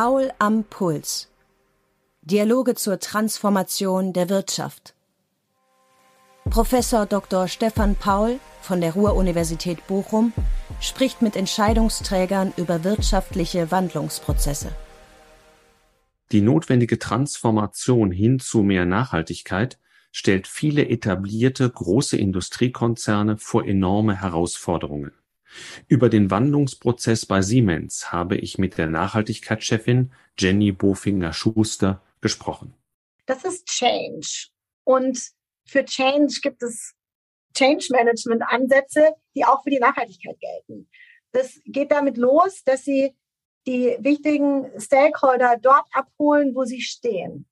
Paul am Puls. Dialoge zur Transformation der Wirtschaft. Professor Dr. Stefan Paul von der Ruhr-Universität Bochum spricht mit Entscheidungsträgern über wirtschaftliche Wandlungsprozesse. Die notwendige Transformation hin zu mehr Nachhaltigkeit stellt viele etablierte große Industriekonzerne vor enorme Herausforderungen. Über den Wandlungsprozess bei Siemens habe ich mit der Nachhaltigkeitschefin Jenny Bofinger-Schuster gesprochen. Das ist Change. Und für Change gibt es Change Management Ansätze, die auch für die Nachhaltigkeit gelten. Das geht damit los, dass sie die wichtigen Stakeholder dort abholen, wo sie stehen.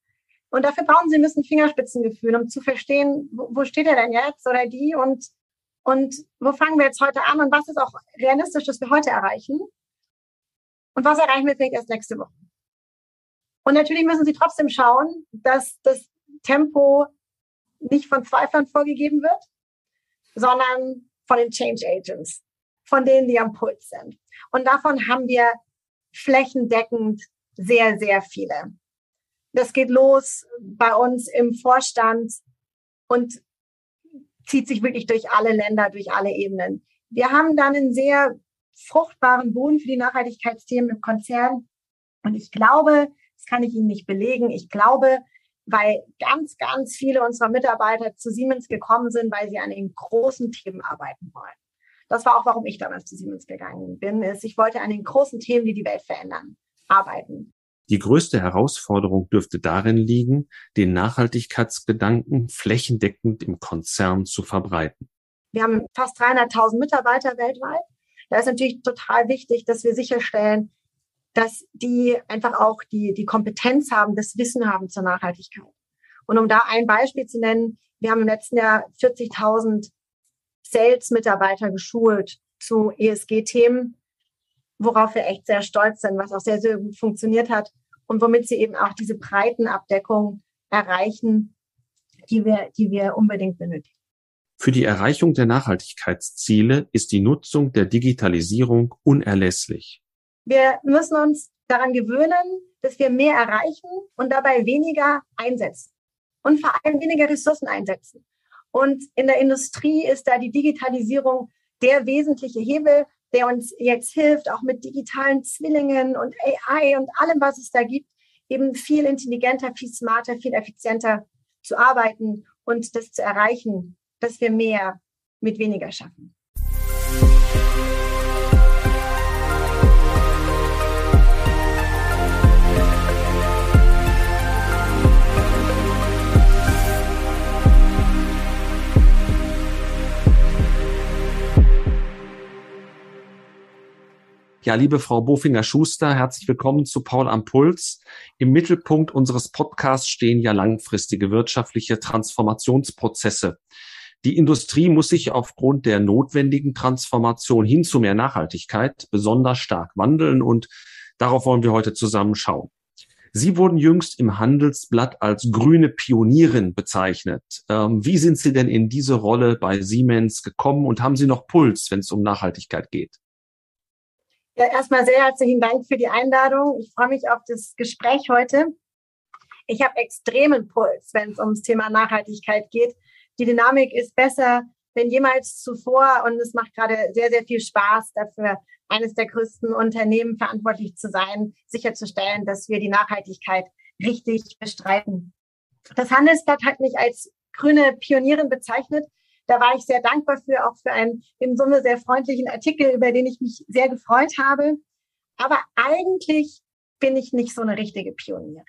Und dafür brauchen sie ein bisschen Fingerspitzengefühl, um zu verstehen, wo steht er denn jetzt oder die und und wo fangen wir jetzt heute an und was ist auch realistisch, dass wir heute erreichen? Und was erreichen wir vielleicht erst nächste Woche? Und natürlich müssen Sie trotzdem schauen, dass das Tempo nicht von Zweiflern vorgegeben wird, sondern von den Change Agents, von denen, die am Puls sind. Und davon haben wir flächendeckend sehr, sehr viele. Das geht los bei uns im Vorstand und zieht sich wirklich durch alle Länder, durch alle Ebenen. Wir haben dann einen sehr fruchtbaren Boden für die Nachhaltigkeitsthemen im Konzern. Und ich glaube, das kann ich Ihnen nicht belegen, ich glaube, weil ganz, ganz viele unserer Mitarbeiter zu Siemens gekommen sind, weil sie an den großen Themen arbeiten wollen. Das war auch, warum ich damals zu Siemens gegangen bin, ist, ich wollte an den großen Themen, die die Welt verändern, arbeiten. Die größte Herausforderung dürfte darin liegen, den Nachhaltigkeitsgedanken flächendeckend im Konzern zu verbreiten. Wir haben fast 300.000 Mitarbeiter weltweit. Da ist natürlich total wichtig, dass wir sicherstellen, dass die einfach auch die, die Kompetenz haben, das Wissen haben zur Nachhaltigkeit. Und um da ein Beispiel zu nennen, wir haben im letzten Jahr 40.000 Sales-Mitarbeiter geschult zu ESG-Themen worauf wir echt sehr stolz sind, was auch sehr, sehr gut funktioniert hat und womit sie eben auch diese breiten Abdeckung erreichen, die wir, die wir unbedingt benötigen. Für die Erreichung der Nachhaltigkeitsziele ist die Nutzung der Digitalisierung unerlässlich. Wir müssen uns daran gewöhnen, dass wir mehr erreichen und dabei weniger einsetzen und vor allem weniger Ressourcen einsetzen. Und in der Industrie ist da die Digitalisierung der wesentliche Hebel, der uns jetzt hilft, auch mit digitalen Zwillingen und AI und allem, was es da gibt, eben viel intelligenter, viel smarter, viel effizienter zu arbeiten und das zu erreichen, dass wir mehr mit weniger schaffen. Ja, liebe Frau Bofinger-Schuster, herzlich willkommen zu Paul am Puls. Im Mittelpunkt unseres Podcasts stehen ja langfristige wirtschaftliche Transformationsprozesse. Die Industrie muss sich aufgrund der notwendigen Transformation hin zu mehr Nachhaltigkeit besonders stark wandeln und darauf wollen wir heute zusammen schauen. Sie wurden jüngst im Handelsblatt als grüne Pionierin bezeichnet. Ähm, wie sind Sie denn in diese Rolle bei Siemens gekommen und haben Sie noch Puls, wenn es um Nachhaltigkeit geht? Ja, erstmal sehr herzlichen Dank für die Einladung. Ich freue mich auf das Gespräch heute. Ich habe extremen Puls, wenn es ums Thema Nachhaltigkeit geht. Die Dynamik ist besser denn jemals zuvor und es macht gerade sehr, sehr viel Spaß dafür, eines der größten Unternehmen verantwortlich zu sein, sicherzustellen, dass wir die Nachhaltigkeit richtig bestreiten. Das Handelsblatt hat mich als grüne Pionierin bezeichnet da war ich sehr dankbar für, auch für einen in Summe sehr freundlichen Artikel, über den ich mich sehr gefreut habe. Aber eigentlich bin ich nicht so eine richtige Pionierin.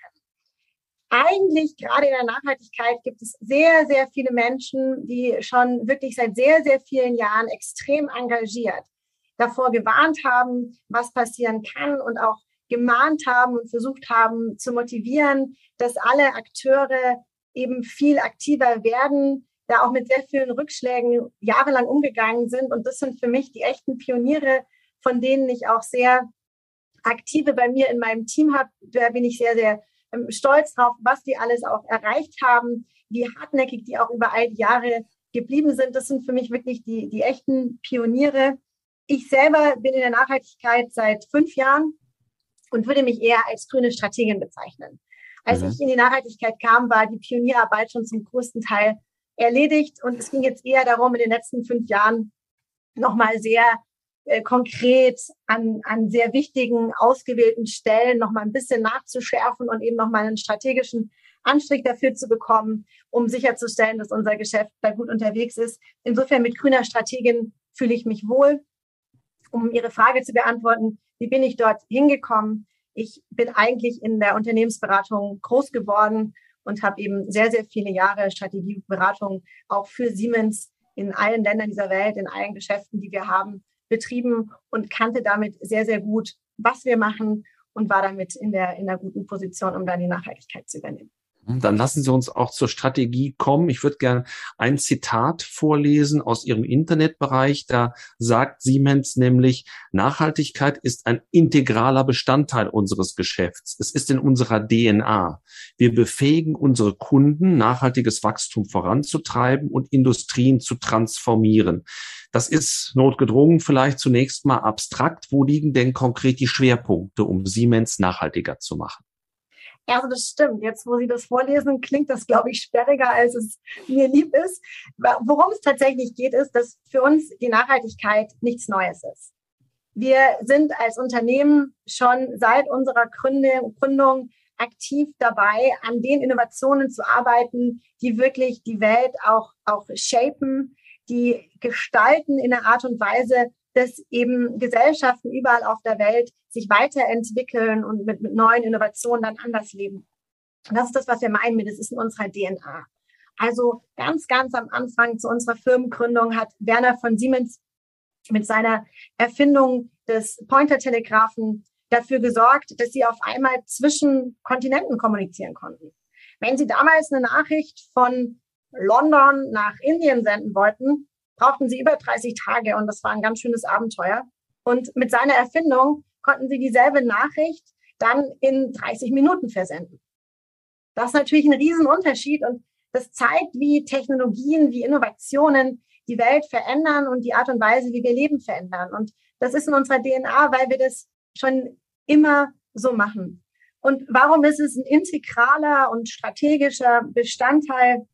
Eigentlich gerade in der Nachhaltigkeit gibt es sehr, sehr viele Menschen, die schon wirklich seit sehr, sehr vielen Jahren extrem engagiert davor gewarnt haben, was passieren kann und auch gemahnt haben und versucht haben zu motivieren, dass alle Akteure eben viel aktiver werden, da auch mit sehr vielen Rückschlägen jahrelang umgegangen sind. Und das sind für mich die echten Pioniere, von denen ich auch sehr aktive bei mir in meinem Team habe. Da bin ich sehr, sehr ähm, stolz drauf, was die alles auch erreicht haben, wie hartnäckig die auch über all die Jahre geblieben sind. Das sind für mich wirklich die, die echten Pioniere. Ich selber bin in der Nachhaltigkeit seit fünf Jahren und würde mich eher als grüne Strategin bezeichnen. Als mhm. ich in die Nachhaltigkeit kam, war die Pionierarbeit schon zum größten Teil erledigt und es ging jetzt eher darum, in den letzten fünf Jahren nochmal sehr äh, konkret an, an sehr wichtigen, ausgewählten Stellen nochmal ein bisschen nachzuschärfen und eben nochmal einen strategischen Anstrich dafür zu bekommen, um sicherzustellen, dass unser Geschäft da gut unterwegs ist. Insofern mit grüner Strategin fühle ich mich wohl. Um Ihre Frage zu beantworten, wie bin ich dort hingekommen? Ich bin eigentlich in der Unternehmensberatung groß geworden und habe eben sehr, sehr viele Jahre Strategieberatung auch für Siemens in allen Ländern dieser Welt, in allen Geschäften, die wir haben, betrieben und kannte damit sehr, sehr gut, was wir machen und war damit in der, in der guten Position, um dann die Nachhaltigkeit zu übernehmen. Dann lassen Sie uns auch zur Strategie kommen. Ich würde gerne ein Zitat vorlesen aus Ihrem Internetbereich. Da sagt Siemens nämlich, Nachhaltigkeit ist ein integraler Bestandteil unseres Geschäfts. Es ist in unserer DNA. Wir befähigen unsere Kunden, nachhaltiges Wachstum voranzutreiben und Industrien zu transformieren. Das ist notgedrungen vielleicht zunächst mal abstrakt. Wo liegen denn konkret die Schwerpunkte, um Siemens nachhaltiger zu machen? Also das stimmt. Jetzt, wo Sie das vorlesen, klingt das, glaube ich, sperriger, als es mir lieb ist. Worum es tatsächlich geht, ist, dass für uns die Nachhaltigkeit nichts Neues ist. Wir sind als Unternehmen schon seit unserer Gründung aktiv dabei, an den Innovationen zu arbeiten, die wirklich die Welt auch, auch shapen, die gestalten in einer Art und Weise, dass eben Gesellschaften überall auf der Welt sich weiterentwickeln und mit, mit neuen Innovationen dann anders leben. Und das ist das, was wir meinen mit, es ist in unserer DNA. Also ganz, ganz am Anfang zu unserer Firmengründung hat Werner von Siemens mit seiner Erfindung des Pointer-Telegraphen dafür gesorgt, dass sie auf einmal zwischen Kontinenten kommunizieren konnten. Wenn sie damals eine Nachricht von London nach Indien senden wollten, brauchten sie über 30 Tage und das war ein ganz schönes Abenteuer. Und mit seiner Erfindung konnten sie dieselbe Nachricht dann in 30 Minuten versenden. Das ist natürlich ein Riesenunterschied und das zeigt, wie Technologien, wie Innovationen die Welt verändern und die Art und Weise, wie wir Leben verändern. Und das ist in unserer DNA, weil wir das schon immer so machen. Und warum ist es ein integraler und strategischer Bestandteil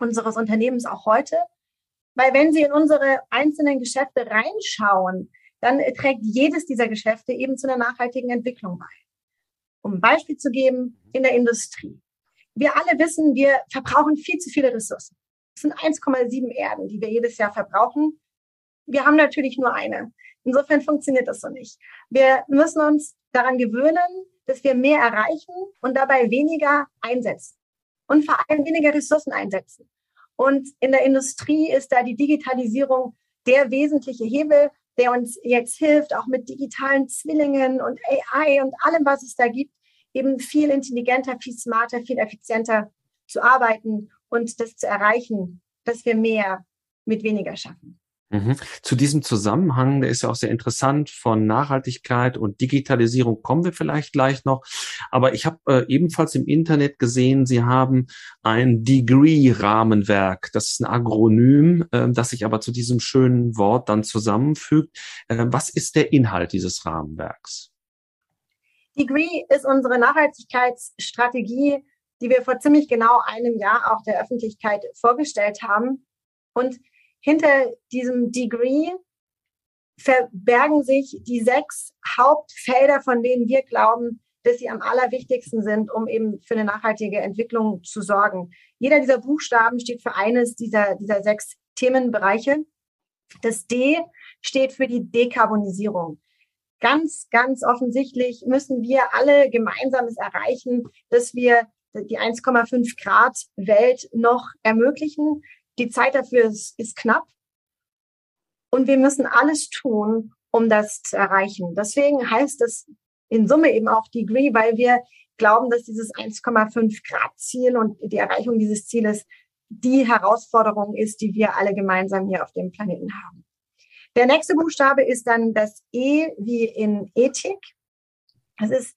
unseres Unternehmens auch heute? Weil wenn Sie in unsere einzelnen Geschäfte reinschauen, dann trägt jedes dieser Geschäfte eben zu einer nachhaltigen Entwicklung bei. Um ein Beispiel zu geben, in der Industrie. Wir alle wissen, wir verbrauchen viel zu viele Ressourcen. Es sind 1,7 Erden, die wir jedes Jahr verbrauchen. Wir haben natürlich nur eine. Insofern funktioniert das so nicht. Wir müssen uns daran gewöhnen, dass wir mehr erreichen und dabei weniger einsetzen und vor allem weniger Ressourcen einsetzen. Und in der Industrie ist da die Digitalisierung der wesentliche Hebel, der uns jetzt hilft, auch mit digitalen Zwillingen und AI und allem, was es da gibt, eben viel intelligenter, viel smarter, viel effizienter zu arbeiten und das zu erreichen, dass wir mehr mit weniger schaffen. Mhm. Zu diesem Zusammenhang, der ist ja auch sehr interessant, von Nachhaltigkeit und Digitalisierung kommen wir vielleicht gleich noch. Aber ich habe äh, ebenfalls im Internet gesehen, Sie haben ein Degree-Rahmenwerk. Das ist ein Agronym, äh, das sich aber zu diesem schönen Wort dann zusammenfügt. Äh, was ist der Inhalt dieses Rahmenwerks? Degree ist unsere Nachhaltigkeitsstrategie, die wir vor ziemlich genau einem Jahr auch der Öffentlichkeit vorgestellt haben. Und hinter diesem Degree verbergen sich die sechs Hauptfelder, von denen wir glauben, dass sie am allerwichtigsten sind, um eben für eine nachhaltige Entwicklung zu sorgen. Jeder dieser Buchstaben steht für eines dieser, dieser sechs Themenbereiche. Das D steht für die Dekarbonisierung. Ganz, ganz offensichtlich müssen wir alle gemeinsames erreichen, dass wir die 1,5 Grad Welt noch ermöglichen. Die Zeit dafür ist, ist knapp. Und wir müssen alles tun, um das zu erreichen. Deswegen heißt es in Summe eben auch Degree, weil wir glauben, dass dieses 1,5 Grad Ziel und die Erreichung dieses Zieles die Herausforderung ist, die wir alle gemeinsam hier auf dem Planeten haben. Der nächste Buchstabe ist dann das E wie in Ethik. Es ist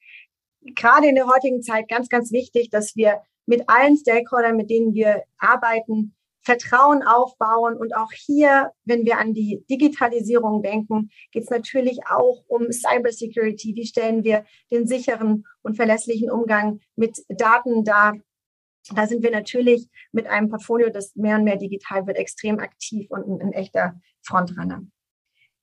gerade in der heutigen Zeit ganz, ganz wichtig, dass wir mit allen Stakeholdern, mit denen wir arbeiten, Vertrauen aufbauen. Und auch hier, wenn wir an die Digitalisierung denken, geht es natürlich auch um Cybersecurity. Wie stellen wir den sicheren und verlässlichen Umgang mit Daten dar? Da sind wir natürlich mit einem Portfolio, das mehr und mehr digital wird, extrem aktiv und ein, ein echter Frontrunner.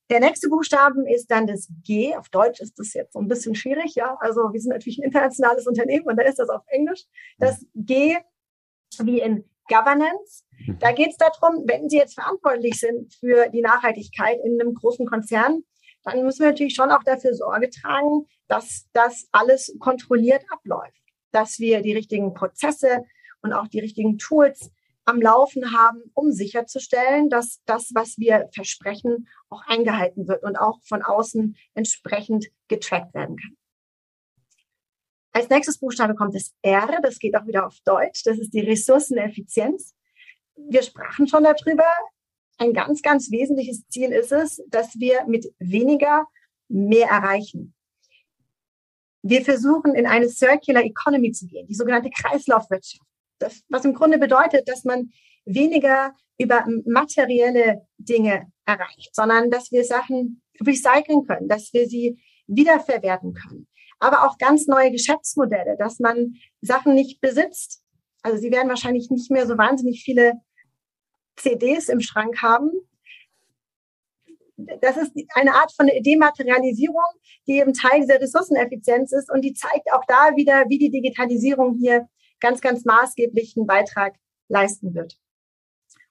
Der nächste Buchstaben ist dann das G. Auf Deutsch ist das jetzt so ein bisschen schwierig, ja. Also wir sind natürlich ein internationales Unternehmen und da ist das auf Englisch. Das G wie in Governance. Mhm. Da geht es darum, wenn Sie jetzt verantwortlich sind für die Nachhaltigkeit in einem großen Konzern, dann müssen wir natürlich schon auch dafür Sorge tragen, dass das alles kontrolliert abläuft, dass wir die richtigen Prozesse und auch die richtigen Tools am Laufen haben, um sicherzustellen, dass das, was wir versprechen, auch eingehalten wird und auch von außen entsprechend getrackt werden kann. Als nächstes Buchstabe kommt das R, das geht auch wieder auf Deutsch, das ist die Ressourceneffizienz. Wir sprachen schon darüber. Ein ganz, ganz wesentliches Ziel ist es, dass wir mit weniger mehr erreichen. Wir versuchen in eine Circular Economy zu gehen, die sogenannte Kreislaufwirtschaft. Das, was im Grunde bedeutet, dass man weniger über materielle Dinge erreicht, sondern dass wir Sachen recyceln können, dass wir sie wiederverwerten können aber auch ganz neue Geschäftsmodelle, dass man Sachen nicht besitzt. Also Sie werden wahrscheinlich nicht mehr so wahnsinnig viele CDs im Schrank haben. Das ist eine Art von Dematerialisierung, die eben Teil dieser Ressourceneffizienz ist und die zeigt auch da wieder, wie die Digitalisierung hier ganz, ganz maßgeblichen Beitrag leisten wird.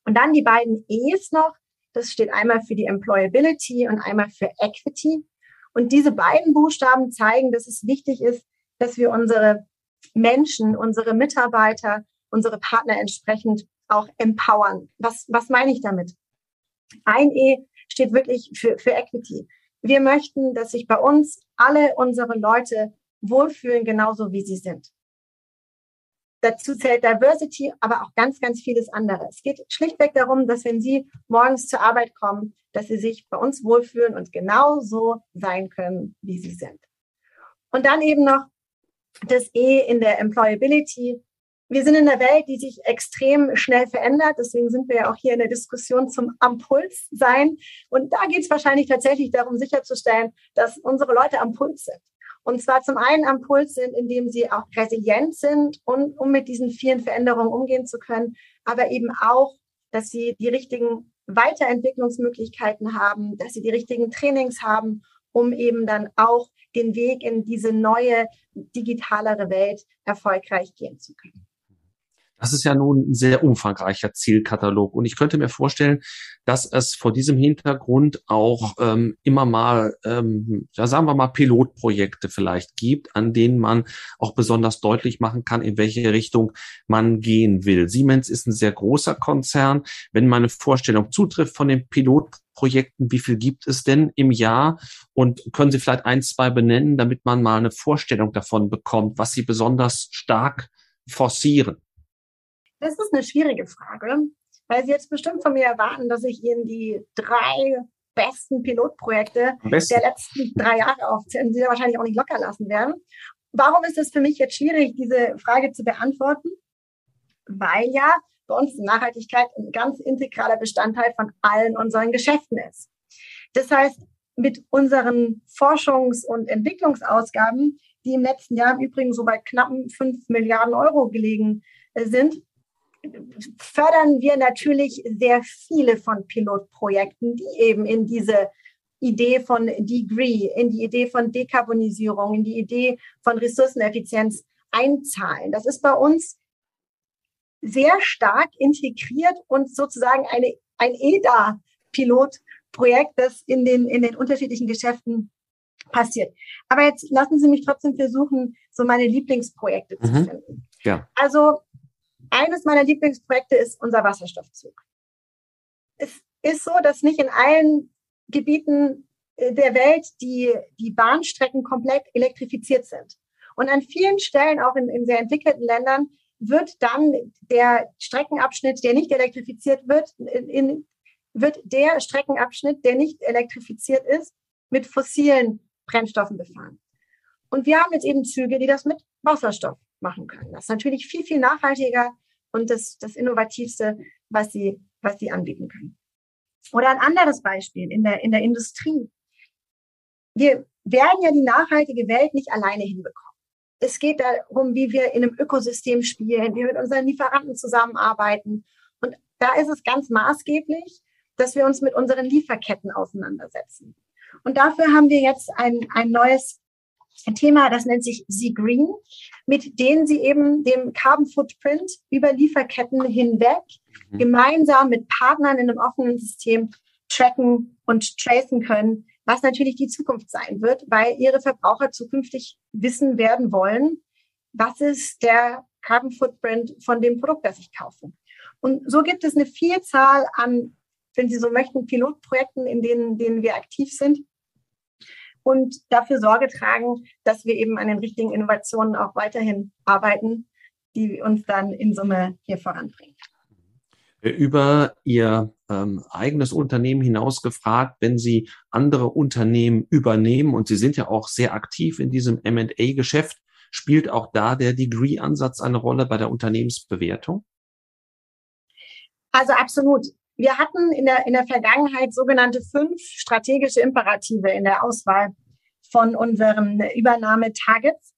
Und dann die beiden E's noch. Das steht einmal für die Employability und einmal für Equity. Und diese beiden Buchstaben zeigen, dass es wichtig ist, dass wir unsere Menschen, unsere Mitarbeiter, unsere Partner entsprechend auch empowern. Was, was meine ich damit? Ein E steht wirklich für, für Equity. Wir möchten, dass sich bei uns alle unsere Leute wohlfühlen, genauso wie sie sind. Dazu zählt Diversity, aber auch ganz, ganz vieles andere. Es geht schlichtweg darum, dass wenn Sie morgens zur Arbeit kommen, dass Sie sich bei uns wohlfühlen und genauso sein können, wie Sie sind. Und dann eben noch das E in der Employability. Wir sind in einer Welt, die sich extrem schnell verändert. Deswegen sind wir ja auch hier in der Diskussion zum Ampuls sein. Und da geht es wahrscheinlich tatsächlich darum, sicherzustellen, dass unsere Leute am Puls sind. Und zwar zum einen am Puls sind, indem sie auch resilient sind und um mit diesen vielen Veränderungen umgehen zu können, aber eben auch, dass sie die richtigen Weiterentwicklungsmöglichkeiten haben, dass sie die richtigen Trainings haben, um eben dann auch den Weg in diese neue digitalere Welt erfolgreich gehen zu können. Das ist ja nun ein sehr umfangreicher Zielkatalog. Und ich könnte mir vorstellen, dass es vor diesem Hintergrund auch ähm, immer mal, ähm, ja, sagen wir mal, Pilotprojekte vielleicht gibt, an denen man auch besonders deutlich machen kann, in welche Richtung man gehen will. Siemens ist ein sehr großer Konzern. Wenn meine Vorstellung zutrifft von den Pilotprojekten, wie viel gibt es denn im Jahr? Und können Sie vielleicht ein, zwei benennen, damit man mal eine Vorstellung davon bekommt, was Sie besonders stark forcieren? Das ist eine schwierige Frage, weil Sie jetzt bestimmt von mir erwarten, dass ich Ihnen die drei besten Pilotprojekte besten. der letzten drei Jahre aufzählen, die Sie wahrscheinlich auch nicht locker lassen werden. Warum ist es für mich jetzt schwierig, diese Frage zu beantworten? Weil ja bei uns Nachhaltigkeit ein ganz integraler Bestandteil von allen unseren Geschäften ist. Das heißt, mit unseren Forschungs- und Entwicklungsausgaben, die im letzten Jahr im Übrigen so bei knappen fünf Milliarden Euro gelegen sind, fördern wir natürlich sehr viele von Pilotprojekten, die eben in diese Idee von Degree, in die Idee von Dekarbonisierung, in die Idee von Ressourceneffizienz einzahlen. Das ist bei uns sehr stark integriert und sozusagen eine, ein EDA-Pilotprojekt, das in den, in den unterschiedlichen Geschäften passiert. Aber jetzt lassen Sie mich trotzdem versuchen, so meine Lieblingsprojekte mhm. zu finden. Ja. Also eines meiner Lieblingsprojekte ist unser Wasserstoffzug. Es ist so, dass nicht in allen Gebieten äh, der Welt die, die Bahnstrecken komplett elektrifiziert sind. Und an vielen Stellen, auch in, in sehr entwickelten Ländern, wird dann der Streckenabschnitt, der nicht elektrifiziert wird, in, in, wird der Streckenabschnitt, der nicht elektrifiziert ist, mit fossilen Brennstoffen befahren. Und wir haben jetzt eben Züge, die das mit Wasserstoff machen können. Das ist natürlich viel, viel nachhaltiger und das, das Innovativste, was sie, was sie anbieten können. Oder ein anderes Beispiel in der, in der Industrie. Wir werden ja die nachhaltige Welt nicht alleine hinbekommen. Es geht darum, wie wir in einem Ökosystem spielen, wie wir mit unseren Lieferanten zusammenarbeiten. Und da ist es ganz maßgeblich, dass wir uns mit unseren Lieferketten auseinandersetzen. Und dafür haben wir jetzt ein, ein neues Thema, das nennt sich Sie Green, mit denen Sie eben dem Carbon Footprint über Lieferketten hinweg mhm. gemeinsam mit Partnern in einem offenen System tracken und tracen können, was natürlich die Zukunft sein wird, weil Ihre Verbraucher zukünftig wissen werden wollen, was ist der Carbon Footprint von dem Produkt, das ich kaufe. Und so gibt es eine Vielzahl an, wenn Sie so möchten, Pilotprojekten, in denen, denen wir aktiv sind, und dafür Sorge tragen, dass wir eben an den richtigen Innovationen auch weiterhin arbeiten, die uns dann in Summe hier voranbringen. Über Ihr ähm, eigenes Unternehmen hinaus gefragt, wenn Sie andere Unternehmen übernehmen und Sie sind ja auch sehr aktiv in diesem M&A-Geschäft, spielt auch da der Degree-Ansatz eine Rolle bei der Unternehmensbewertung? Also absolut. Wir hatten in der, in der Vergangenheit sogenannte fünf strategische Imperative in der Auswahl von unseren Übernahme-Targets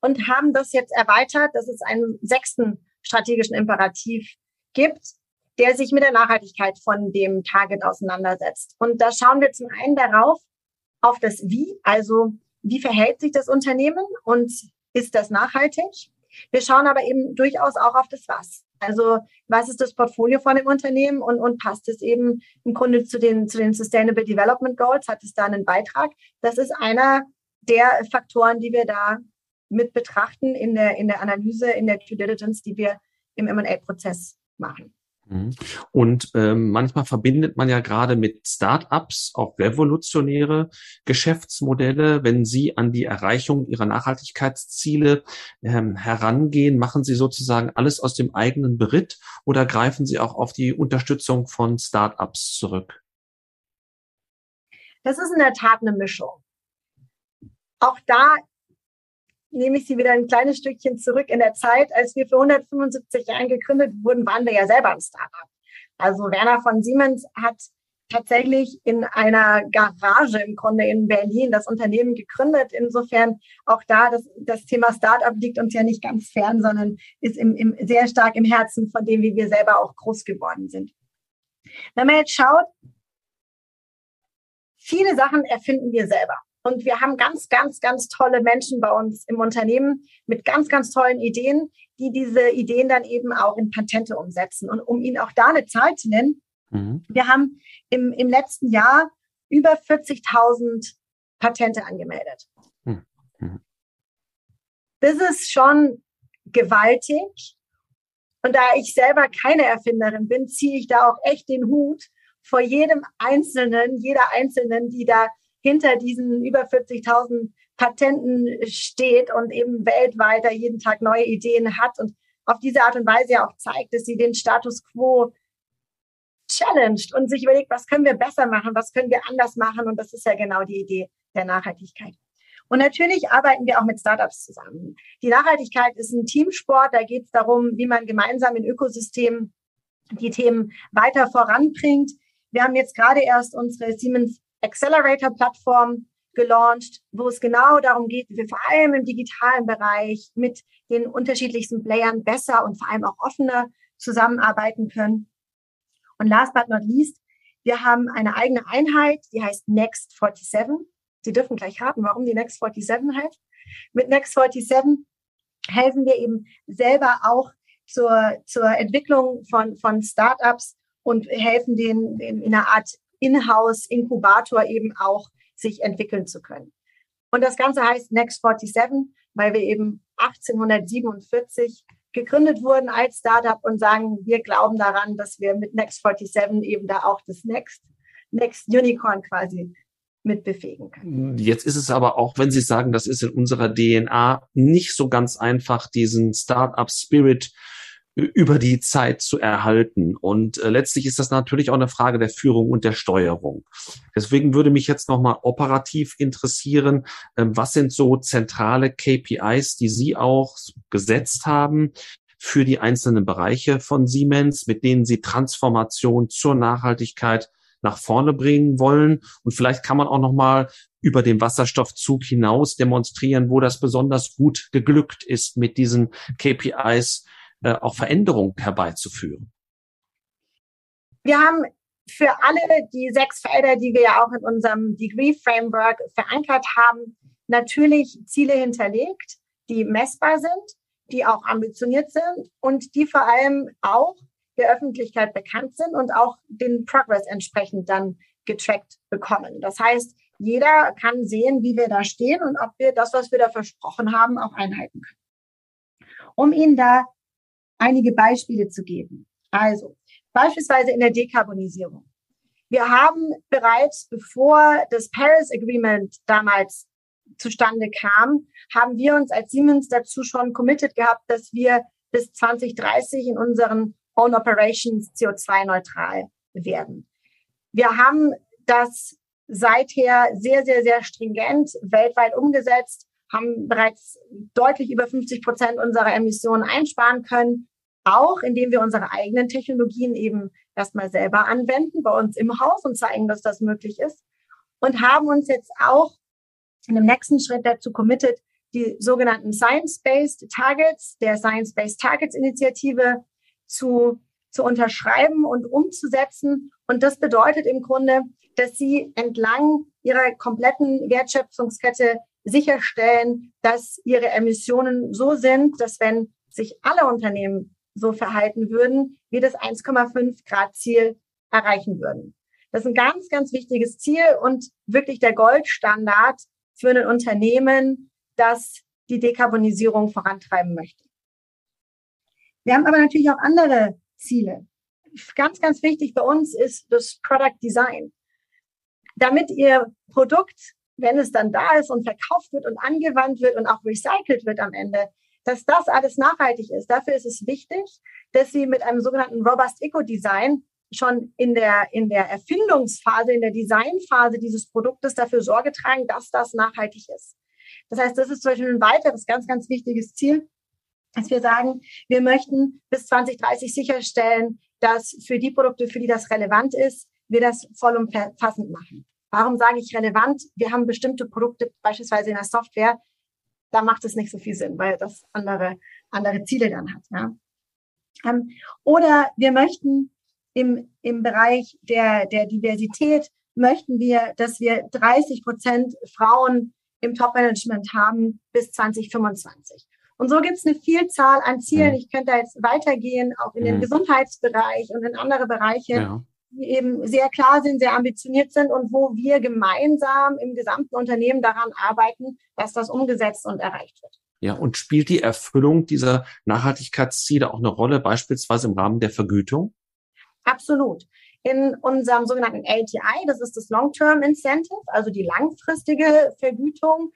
und haben das jetzt erweitert, dass es einen sechsten strategischen Imperativ gibt, der sich mit der Nachhaltigkeit von dem Target auseinandersetzt. Und da schauen wir zum einen darauf, auf das Wie, also wie verhält sich das Unternehmen und ist das nachhaltig? Wir schauen aber eben durchaus auch auf das Was. Also was ist das Portfolio von dem Unternehmen und, und passt es eben im Grunde zu den, zu den Sustainable Development Goals? Hat es da einen Beitrag? Das ist einer der Faktoren, die wir da mit betrachten in der, in der Analyse, in der Due Diligence, die wir im M&A-Prozess machen. Mhm. Und ähm, manchmal verbindet man ja gerade mit Startups auch revolutionäre Geschäftsmodelle. Wenn Sie an die Erreichung Ihrer Nachhaltigkeitsziele ähm, herangehen, machen Sie sozusagen alles aus dem eigenen Beritt oder greifen Sie auch auf die Unterstützung von Startups zurück? Das ist in der Tat eine Mischung. Auch da nehme ich Sie wieder ein kleines Stückchen zurück in der Zeit. Als wir für 175 Jahren gegründet wurden, waren wir ja selber ein Startup. Also Werner von Siemens hat tatsächlich in einer Garage im Grunde in Berlin das Unternehmen gegründet. Insofern auch da, das, das Thema Startup liegt uns ja nicht ganz fern, sondern ist im, im, sehr stark im Herzen von dem, wie wir selber auch groß geworden sind. Wenn man jetzt schaut, viele Sachen erfinden wir selber. Und wir haben ganz, ganz, ganz tolle Menschen bei uns im Unternehmen mit ganz, ganz tollen Ideen, die diese Ideen dann eben auch in Patente umsetzen. Und um Ihnen auch da eine Zahl zu nennen, mhm. wir haben im, im letzten Jahr über 40.000 Patente angemeldet. Mhm. mhm. Das ist schon gewaltig. Und da ich selber keine Erfinderin bin, ziehe ich da auch echt den Hut vor jedem Einzelnen, jeder Einzelnen, die da hinter diesen über 40.000 Patenten steht und eben weltweit da jeden Tag neue Ideen hat und auf diese Art und Weise ja auch zeigt, dass sie den Status quo challenged und sich überlegt, was können wir besser machen, was können wir anders machen. Und das ist ja genau die Idee der Nachhaltigkeit. Und natürlich arbeiten wir auch mit Startups zusammen. Die Nachhaltigkeit ist ein Teamsport. Da geht es darum, wie man gemeinsam in Ökosystemen die Themen weiter voranbringt. Wir haben jetzt gerade erst unsere Siemens Accelerator-Plattform gelauncht, wo es genau darum geht, wie wir vor allem im digitalen Bereich mit den unterschiedlichsten Playern besser und vor allem auch offener zusammenarbeiten können. Und last but not least, wir haben eine eigene Einheit, die heißt Next 47. Sie dürfen gleich raten, warum die Next 47 heißt. Mit Next 47 helfen wir eben selber auch zur, zur Entwicklung von, von Startups und helfen denen in, in einer Art Inhouse-Inkubator eben auch sich entwickeln zu können. Und das Ganze heißt Next 47, weil wir eben 1847 gegründet wurden als Startup und sagen, wir glauben daran, dass wir mit Next 47 eben da auch das Next, Next Unicorn quasi mit befähigen können. Jetzt ist es aber auch, wenn Sie sagen, das ist in unserer DNA nicht so ganz einfach, diesen Startup Spirit über die Zeit zu erhalten. Und äh, letztlich ist das natürlich auch eine Frage der Führung und der Steuerung. Deswegen würde mich jetzt nochmal operativ interessieren, äh, was sind so zentrale KPIs, die Sie auch gesetzt haben, für die einzelnen Bereiche von Siemens, mit denen Sie Transformation zur Nachhaltigkeit nach vorne bringen wollen. Und vielleicht kann man auch noch mal über den Wasserstoffzug hinaus demonstrieren, wo das besonders gut geglückt ist, mit diesen KPIs äh, auch Veränderungen herbeizuführen. Wir haben für alle die sechs Felder, die wir ja auch in unserem Degree Framework verankert haben, natürlich Ziele hinterlegt, die messbar sind, die auch ambitioniert sind und die vor allem auch der Öffentlichkeit bekannt sind und auch den Progress entsprechend dann getrackt bekommen. Das heißt, jeder kann sehen, wie wir da stehen und ob wir das, was wir da versprochen haben, auch einhalten können. Um Ihnen da einige Beispiele zu geben. Also, beispielsweise in der Dekarbonisierung. Wir haben bereits, bevor das Paris Agreement damals zustande kam, haben wir uns als Siemens dazu schon committed gehabt, dass wir bis 2030 in unseren Own Operations CO2-neutral werden. Wir haben das seither sehr, sehr, sehr stringent weltweit umgesetzt, haben bereits deutlich über 50 Prozent unserer Emissionen einsparen können, auch indem wir unsere eigenen Technologien eben erstmal selber anwenden bei uns im Haus und zeigen, dass das möglich ist. Und haben uns jetzt auch in dem nächsten Schritt dazu committed, die sogenannten Science-Based Targets der Science-Based Targets Initiative zu, zu unterschreiben und umzusetzen. Und das bedeutet im Grunde, dass sie entlang ihrer kompletten Wertschöpfungskette sicherstellen, dass ihre Emissionen so sind, dass wenn sich alle Unternehmen so verhalten würden, wir das 1,5 Grad Ziel erreichen würden. Das ist ein ganz, ganz wichtiges Ziel und wirklich der Goldstandard für ein Unternehmen, das die Dekarbonisierung vorantreiben möchte. Wir haben aber natürlich auch andere Ziele. Ganz, ganz wichtig bei uns ist das Product Design. Damit Ihr Produkt, wenn es dann da ist und verkauft wird und angewandt wird und auch recycelt wird am Ende, dass das alles nachhaltig ist. Dafür ist es wichtig, dass Sie mit einem sogenannten Robust Eco Design schon in der, in der Erfindungsphase, in der Designphase dieses Produktes dafür Sorge tragen, dass das nachhaltig ist. Das heißt, das ist zum Beispiel ein weiteres ganz, ganz wichtiges Ziel, dass wir sagen, wir möchten bis 2030 sicherstellen, dass für die Produkte, für die das relevant ist, wir das vollumfassend machen. Warum sage ich relevant? Wir haben bestimmte Produkte, beispielsweise in der Software, da macht es nicht so viel Sinn, weil das andere, andere Ziele dann hat. Ja. Ähm, oder wir möchten im, im Bereich der, der Diversität, möchten wir, dass wir 30 Prozent Frauen im Top-Management haben bis 2025. Und so gibt es eine Vielzahl an Zielen. Mhm. Ich könnte jetzt weitergehen, auch in den mhm. Gesundheitsbereich und in andere Bereiche, ja. Die eben sehr klar sind, sehr ambitioniert sind und wo wir gemeinsam im gesamten Unternehmen daran arbeiten, dass das umgesetzt und erreicht wird. Ja, und spielt die Erfüllung dieser Nachhaltigkeitsziele auch eine Rolle, beispielsweise im Rahmen der Vergütung? Absolut. In unserem sogenannten LTI, das ist das Long-Term Incentive, also die langfristige Vergütung,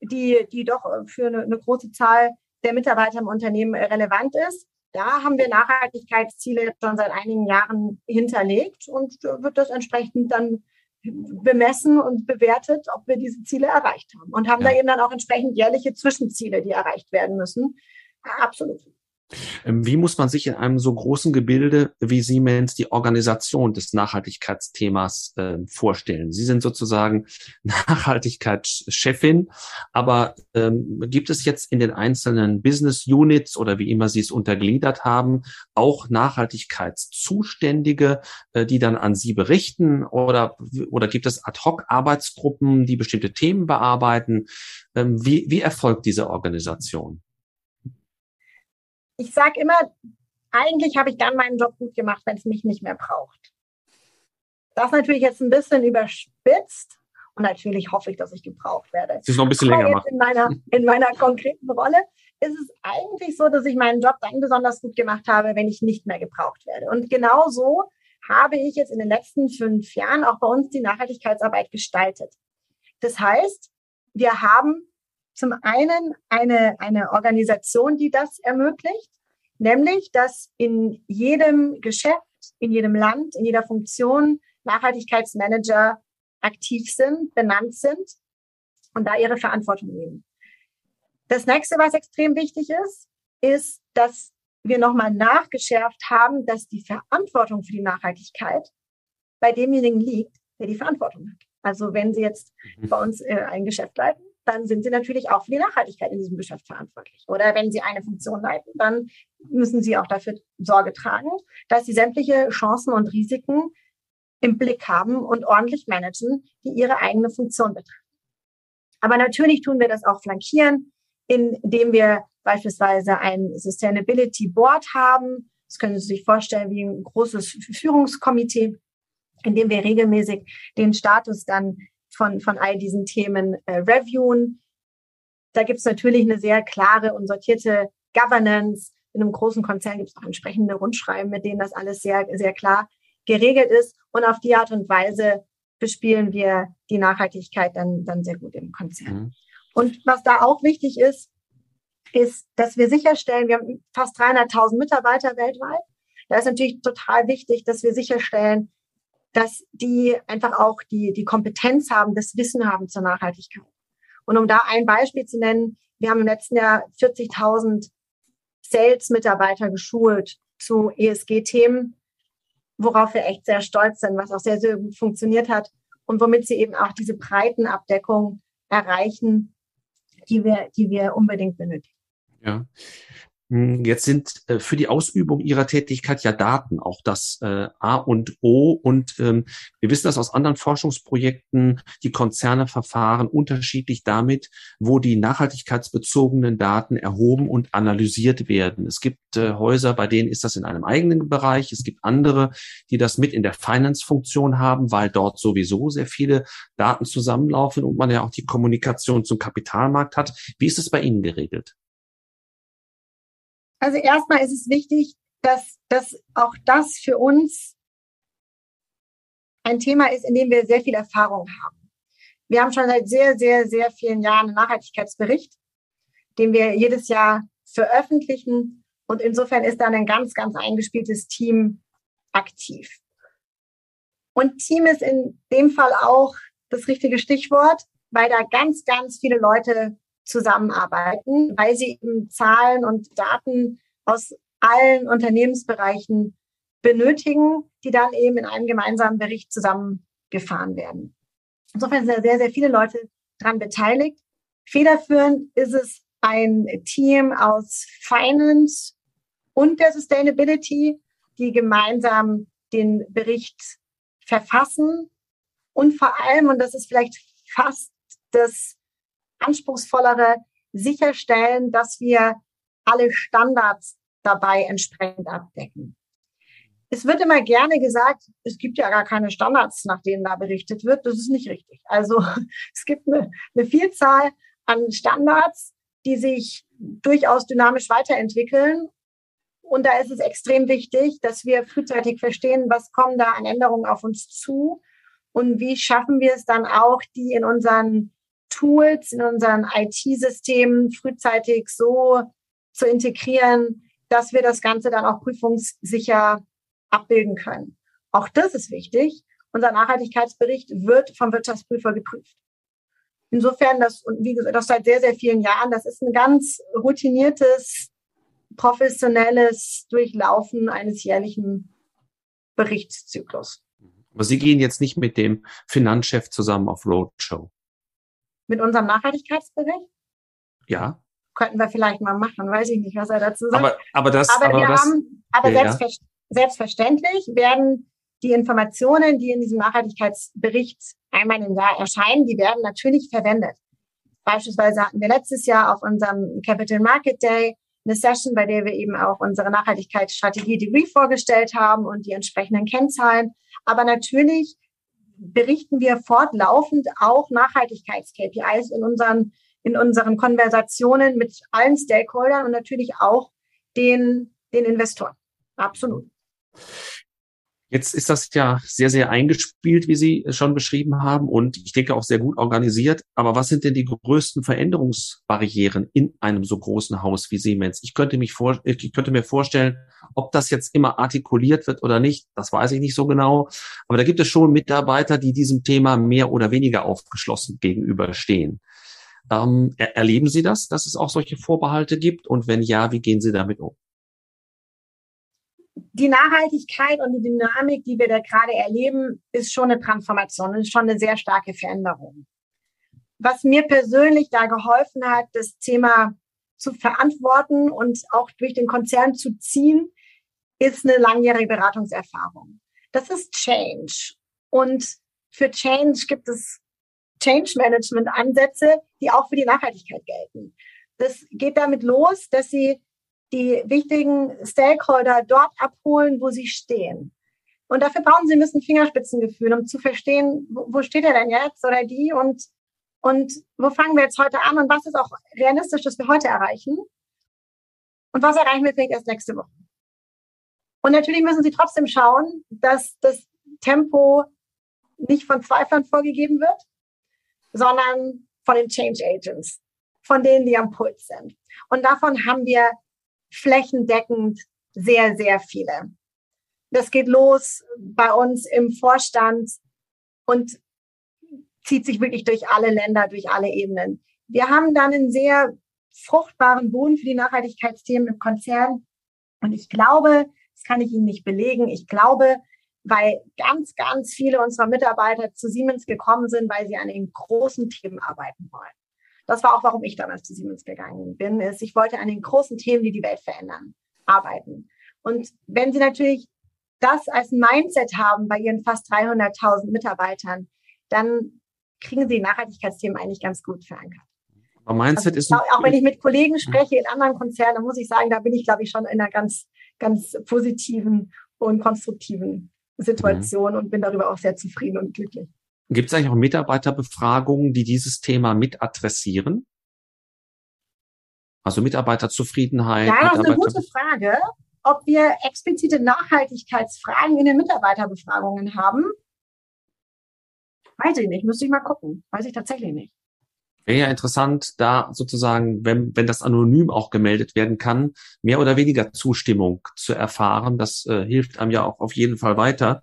die, die doch für eine, eine große Zahl der Mitarbeiter im Unternehmen relevant ist. Da haben wir Nachhaltigkeitsziele schon seit einigen Jahren hinterlegt und wird das entsprechend dann bemessen und bewertet, ob wir diese Ziele erreicht haben. Und haben ja. da eben dann auch entsprechend jährliche Zwischenziele, die erreicht werden müssen. Absolut. Ähm, wie muss man sich in einem so großen Gebilde wie Siemens die Organisation des Nachhaltigkeitsthemas äh, vorstellen? Sie sind sozusagen Nachhaltigkeitschefin, aber ähm, gibt es jetzt in den einzelnen Business Units oder wie immer Sie es untergliedert haben, auch Nachhaltigkeitszuständige, äh, die dann an Sie berichten oder, oder gibt es Ad-Hoc-Arbeitsgruppen, die bestimmte Themen bearbeiten? Ähm, wie, wie erfolgt diese Organisation? Ich sage immer, eigentlich habe ich dann meinen Job gut gemacht, wenn es mich nicht mehr braucht. Das natürlich jetzt ein bisschen überspitzt und natürlich hoffe ich, dass ich gebraucht werde. Das ist noch ein bisschen länger machen. In meiner, in meiner konkreten Rolle ist es eigentlich so, dass ich meinen Job dann besonders gut gemacht habe, wenn ich nicht mehr gebraucht werde. Und genau so habe ich jetzt in den letzten fünf Jahren auch bei uns die Nachhaltigkeitsarbeit gestaltet. Das heißt, wir haben zum einen eine, eine Organisation, die das ermöglicht, nämlich, dass in jedem Geschäft, in jedem Land, in jeder Funktion Nachhaltigkeitsmanager aktiv sind, benannt sind und da ihre Verantwortung nehmen. Das nächste, was extrem wichtig ist, ist, dass wir nochmal nachgeschärft haben, dass die Verantwortung für die Nachhaltigkeit bei demjenigen liegt, der die Verantwortung hat. Also wenn Sie jetzt mhm. bei uns äh, ein Geschäft leiten, dann sind Sie natürlich auch für die Nachhaltigkeit in diesem Geschäft verantwortlich. Oder wenn Sie eine Funktion leiten, dann müssen Sie auch dafür Sorge tragen, dass Sie sämtliche Chancen und Risiken im Blick haben und ordentlich managen, die Ihre eigene Funktion betreffen. Aber natürlich tun wir das auch flankieren, indem wir beispielsweise ein Sustainability Board haben. Das können Sie sich vorstellen wie ein großes Führungskomitee, in dem wir regelmäßig den Status dann von, von all diesen Themen äh, reviewen. Da gibt es natürlich eine sehr klare und sortierte Governance. In einem großen Konzern gibt es auch entsprechende Rundschreiben, mit denen das alles sehr, sehr klar geregelt ist. Und auf die Art und Weise bespielen wir die Nachhaltigkeit dann, dann sehr gut im Konzern. Mhm. Und was da auch wichtig ist, ist, dass wir sicherstellen, wir haben fast 300.000 Mitarbeiter weltweit. Da ist natürlich total wichtig, dass wir sicherstellen, dass die einfach auch die, die Kompetenz haben, das Wissen haben zur Nachhaltigkeit. Und um da ein Beispiel zu nennen, wir haben im letzten Jahr 40.000 Sales-Mitarbeiter geschult zu ESG-Themen, worauf wir echt sehr stolz sind, was auch sehr, sehr gut funktioniert hat und womit sie eben auch diese Breitenabdeckung erreichen, die wir, die wir unbedingt benötigen. Ja. Hm, jetzt sind äh, für die Ausübung ihrer Tätigkeit ja Daten auch das äh, A und O. Und ähm, wir wissen das aus anderen Forschungsprojekten. Die Konzerne verfahren unterschiedlich damit, wo die nachhaltigkeitsbezogenen Daten erhoben und analysiert werden. Es gibt äh, Häuser, bei denen ist das in einem eigenen Bereich. Es gibt andere, die das mit in der Finance-Funktion haben, weil dort sowieso sehr viele Daten zusammenlaufen und man ja auch die Kommunikation zum Kapitalmarkt hat. Wie ist es bei Ihnen geregelt? Also erstmal ist es wichtig, dass, dass auch das für uns ein Thema ist, in dem wir sehr viel Erfahrung haben. Wir haben schon seit sehr, sehr, sehr vielen Jahren einen Nachhaltigkeitsbericht, den wir jedes Jahr veröffentlichen. Und insofern ist dann ein ganz, ganz eingespieltes Team aktiv. Und Team ist in dem Fall auch das richtige Stichwort, weil da ganz, ganz viele Leute zusammenarbeiten, weil sie eben Zahlen und Daten aus allen Unternehmensbereichen benötigen, die dann eben in einem gemeinsamen Bericht zusammengefahren werden. Insofern sind sehr, sehr viele Leute daran beteiligt. Federführend ist es ein Team aus Finance und der Sustainability, die gemeinsam den Bericht verfassen und vor allem, und das ist vielleicht fast das anspruchsvollere sicherstellen, dass wir alle Standards dabei entsprechend abdecken. Es wird immer gerne gesagt, es gibt ja gar keine Standards, nach denen da berichtet wird. Das ist nicht richtig. Also es gibt eine, eine Vielzahl an Standards, die sich durchaus dynamisch weiterentwickeln. Und da ist es extrem wichtig, dass wir frühzeitig verstehen, was kommen da an Änderungen auf uns zu und wie schaffen wir es dann auch, die in unseren Tools, in unseren IT-Systemen frühzeitig so zu integrieren, dass wir das Ganze dann auch prüfungssicher abbilden können. Auch das ist wichtig. Unser Nachhaltigkeitsbericht wird vom Wirtschaftsprüfer geprüft. Insofern, das, und wie gesagt, das seit sehr, sehr vielen Jahren, das ist ein ganz routiniertes, professionelles Durchlaufen eines jährlichen Berichtszyklus. Aber Sie gehen jetzt nicht mit dem Finanzchef zusammen auf Roadshow. Mit unserem Nachhaltigkeitsbericht? Ja. Könnten wir vielleicht mal machen, weiß ich nicht, was er dazu sagt. Aber, aber das, aber, aber wir das, haben, aber ja, selbstver selbstverständlich werden die Informationen, die in diesem Nachhaltigkeitsbericht einmal im Jahr erscheinen, die werden natürlich verwendet. Beispielsweise hatten wir letztes Jahr auf unserem Capital Market Day eine Session, bei der wir eben auch unsere Nachhaltigkeitsstrategie Degree vorgestellt haben und die entsprechenden Kennzahlen. Aber natürlich berichten wir fortlaufend auch Nachhaltigkeits-KPIs in unseren, in unseren Konversationen mit allen Stakeholdern und natürlich auch den, den Investoren. Absolut. Jetzt ist das ja sehr, sehr eingespielt, wie Sie schon beschrieben haben, und ich denke auch sehr gut organisiert. Aber was sind denn die größten Veränderungsbarrieren in einem so großen Haus wie Siemens? Ich könnte, mich vor, ich könnte mir vorstellen, ob das jetzt immer artikuliert wird oder nicht, das weiß ich nicht so genau. Aber da gibt es schon Mitarbeiter, die diesem Thema mehr oder weniger aufgeschlossen gegenüberstehen. Ähm, erleben Sie das, dass es auch solche Vorbehalte gibt? Und wenn ja, wie gehen Sie damit um? Die Nachhaltigkeit und die Dynamik, die wir da gerade erleben, ist schon eine Transformation, ist schon eine sehr starke Veränderung. Was mir persönlich da geholfen hat, das Thema zu verantworten und auch durch den Konzern zu ziehen, ist eine langjährige Beratungserfahrung. Das ist Change. Und für Change gibt es Change Management Ansätze, die auch für die Nachhaltigkeit gelten. Das geht damit los, dass sie die wichtigen Stakeholder dort abholen, wo sie stehen. Und dafür brauchen sie ein bisschen Fingerspitzengefühl, um zu verstehen, wo, steht er denn jetzt oder die und, und wo fangen wir jetzt heute an und was ist auch realistisch, dass wir heute erreichen und was erreichen wir vielleicht erst nächste Woche. Und natürlich müssen sie trotzdem schauen, dass das Tempo nicht von Zweiflern vorgegeben wird, sondern von den Change Agents, von denen, die am Puls sind. Und davon haben wir flächendeckend sehr, sehr viele. Das geht los bei uns im Vorstand und zieht sich wirklich durch alle Länder, durch alle Ebenen. Wir haben dann einen sehr fruchtbaren Boden für die Nachhaltigkeitsthemen im Konzern. Und ich glaube, das kann ich Ihnen nicht belegen, ich glaube, weil ganz, ganz viele unserer Mitarbeiter zu Siemens gekommen sind, weil sie an den großen Themen arbeiten wollen. Das war auch, warum ich damals zu Siemens gegangen bin, ist, ich wollte an den großen Themen, die die Welt verändern, arbeiten. Und wenn Sie natürlich das als Mindset haben bei Ihren fast 300.000 Mitarbeitern, dann kriegen Sie Nachhaltigkeitsthemen eigentlich ganz gut verankert. Aber Mindset also, ist auch wenn ich mit Kollegen spreche in anderen Konzernen, muss ich sagen, da bin ich, glaube ich, schon in einer ganz, ganz positiven und konstruktiven Situation mhm. und bin darüber auch sehr zufrieden und glücklich. Gibt es eigentlich auch Mitarbeiterbefragungen, die dieses Thema mit adressieren? Also Mitarbeiterzufriedenheit. Ja, das ist eine gute Frage, ob wir explizite Nachhaltigkeitsfragen in den Mitarbeiterbefragungen haben. Weiß ich nicht, müsste ich mal gucken. Weiß ich tatsächlich nicht. Wäre ja interessant, da sozusagen, wenn, wenn das anonym auch gemeldet werden kann, mehr oder weniger Zustimmung zu erfahren. Das äh, hilft einem ja auch auf jeden Fall weiter.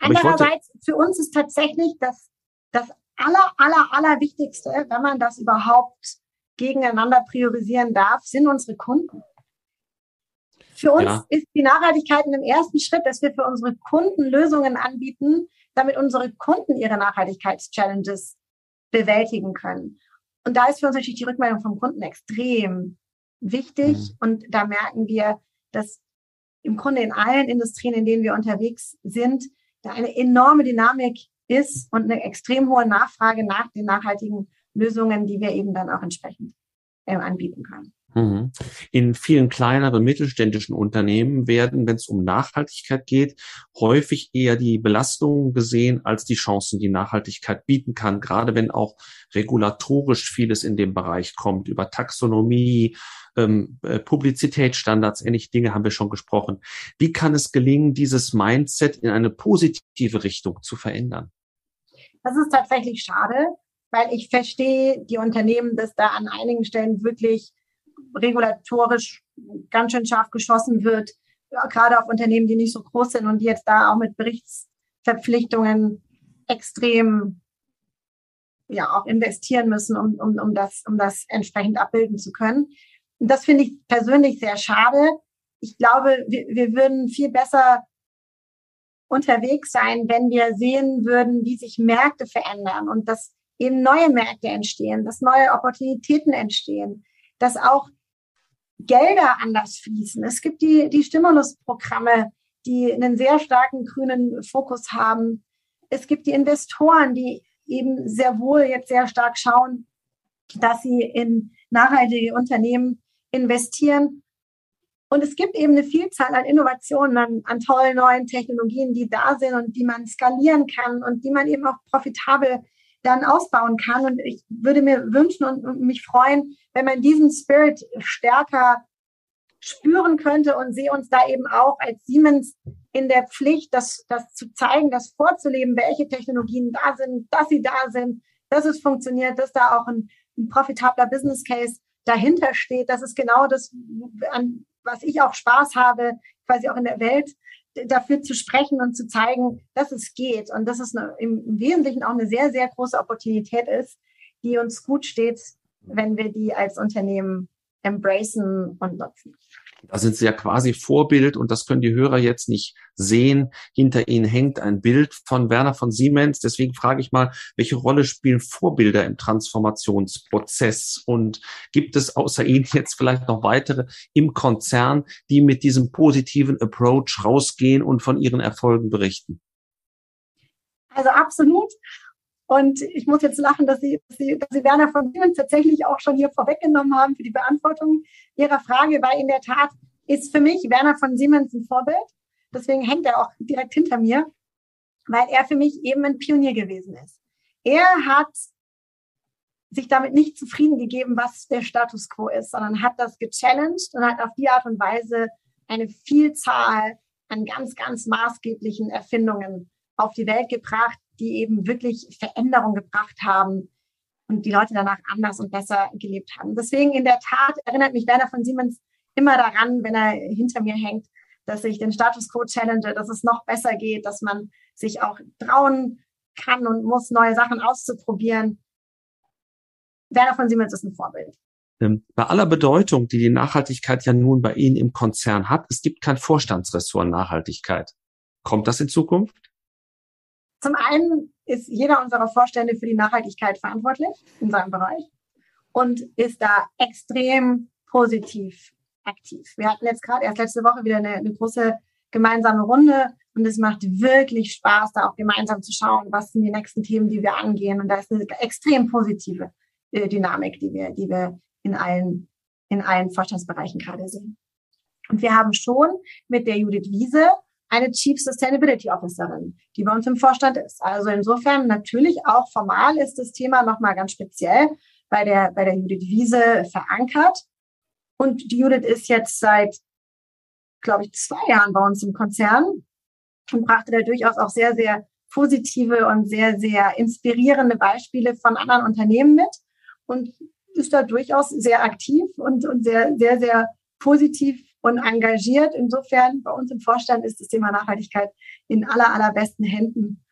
Andererseits, für uns ist tatsächlich das, das aller, aller, aller Wichtigste, wenn man das überhaupt gegeneinander priorisieren darf, sind unsere Kunden. Für uns ja. ist die Nachhaltigkeit in dem ersten Schritt, dass wir für unsere Kunden Lösungen anbieten, damit unsere Kunden ihre Nachhaltigkeitschallenges bewältigen können. Und da ist für uns natürlich die Rückmeldung vom Kunden extrem wichtig. Mhm. Und da merken wir, dass im Grunde in allen Industrien, in denen wir unterwegs sind, da eine enorme Dynamik ist und eine extrem hohe Nachfrage nach den nachhaltigen Lösungen, die wir eben dann auch entsprechend äh, anbieten können. Mhm. In vielen kleineren mittelständischen Unternehmen werden, wenn es um Nachhaltigkeit geht, häufig eher die Belastungen gesehen als die Chancen, die Nachhaltigkeit bieten kann, gerade wenn auch regulatorisch vieles in dem Bereich kommt, über Taxonomie, ähm, äh, Publizitätsstandards, ähnliche Dinge haben wir schon gesprochen. Wie kann es gelingen, dieses Mindset in eine positive Richtung zu verändern? Das ist tatsächlich schade, weil ich verstehe die Unternehmen, dass da an einigen Stellen wirklich regulatorisch ganz schön scharf geschossen wird, gerade auf Unternehmen, die nicht so groß sind und die jetzt da auch mit Berichtsverpflichtungen extrem ja auch investieren müssen, um, um, um, das, um das entsprechend abbilden zu können. Und das finde ich persönlich sehr schade. Ich glaube, wir, wir würden viel besser unterwegs sein, wenn wir sehen würden, wie sich Märkte verändern und dass eben neue Märkte entstehen, dass neue Opportunitäten entstehen, dass auch Gelder anders fließen. Es gibt die, die Stimulusprogramme, die einen sehr starken grünen Fokus haben. Es gibt die Investoren, die eben sehr wohl jetzt sehr stark schauen, dass sie in nachhaltige Unternehmen investieren. Und es gibt eben eine Vielzahl an Innovationen, an, an tollen neuen Technologien, die da sind und die man skalieren kann und die man eben auch profitabel dann ausbauen kann. Und ich würde mir wünschen und, mich freuen, wenn man diesen Spirit stärker spüren könnte und sehe uns da eben auch als Siemens in der Pflicht, das, das zu zeigen, das vorzuleben, welche Technologien da sind, dass sie da sind, dass es funktioniert, dass da auch ein, ein profitabler Business Case dahinter steht. Das ist genau das, an was ich auch Spaß habe, quasi auch in der Welt dafür zu sprechen und zu zeigen, dass es geht und dass es eine, im, Wesentlichen auch eine sehr, sehr große Opportunität ist, die uns gut steht, wenn wir die als Unternehmen embracen und nutzen. Da sind Sie ja quasi Vorbild und das können die Hörer jetzt nicht sehen. Hinter Ihnen hängt ein Bild von Werner von Siemens. Deswegen frage ich mal, welche Rolle spielen Vorbilder im Transformationsprozess? Und gibt es außer Ihnen jetzt vielleicht noch weitere im Konzern, die mit diesem positiven Approach rausgehen und von ihren Erfolgen berichten? Also absolut. Und ich muss jetzt lachen, dass Sie, dass Sie, dass Sie Werner von Siemens tatsächlich auch schon hier vorweggenommen haben für die Beantwortung Ihrer Frage, weil in der Tat ist für mich Werner von Siemens ein Vorbild. Deswegen hängt er auch direkt hinter mir, weil er für mich eben ein Pionier gewesen ist. Er hat sich damit nicht zufrieden gegeben, was der Status quo ist, sondern hat das gechallenged und hat auf die Art und Weise eine Vielzahl an ganz, ganz maßgeblichen Erfindungen auf die Welt gebracht, die eben wirklich Veränderung gebracht haben und die Leute danach anders und besser gelebt haben. Deswegen in der Tat erinnert mich Werner von Siemens immer daran, wenn er hinter mir hängt, dass ich den Status quo challenge, dass es noch besser geht, dass man sich auch trauen kann und muss, neue Sachen auszuprobieren. Werner von Siemens ist ein Vorbild. Ähm, bei aller Bedeutung, die die Nachhaltigkeit ja nun bei Ihnen im Konzern hat, es gibt kein Vorstandsressort Nachhaltigkeit. Kommt das in Zukunft? Zum einen ist jeder unserer Vorstände für die Nachhaltigkeit verantwortlich in seinem Bereich und ist da extrem positiv aktiv. Wir hatten jetzt gerade erst letzte Woche wieder eine, eine große gemeinsame Runde und es macht wirklich Spaß, da auch gemeinsam zu schauen, was sind die nächsten Themen, die wir angehen. Und da ist eine extrem positive äh, Dynamik, die wir, die wir in allen, in allen Vorstandsbereichen gerade sehen. Und wir haben schon mit der Judith Wiese eine Chief Sustainability Officerin, die bei uns im Vorstand ist. Also insofern natürlich auch formal ist das Thema nochmal ganz speziell bei der, bei der Judith Wiese verankert. Und die Judith ist jetzt seit, glaube ich, zwei Jahren bei uns im Konzern und brachte da durchaus auch sehr, sehr positive und sehr, sehr inspirierende Beispiele von anderen Unternehmen mit und ist da durchaus sehr aktiv und, und sehr, sehr, sehr positiv und engagiert. Insofern bei uns im Vorstand ist das Thema Nachhaltigkeit in aller, allerbesten Händen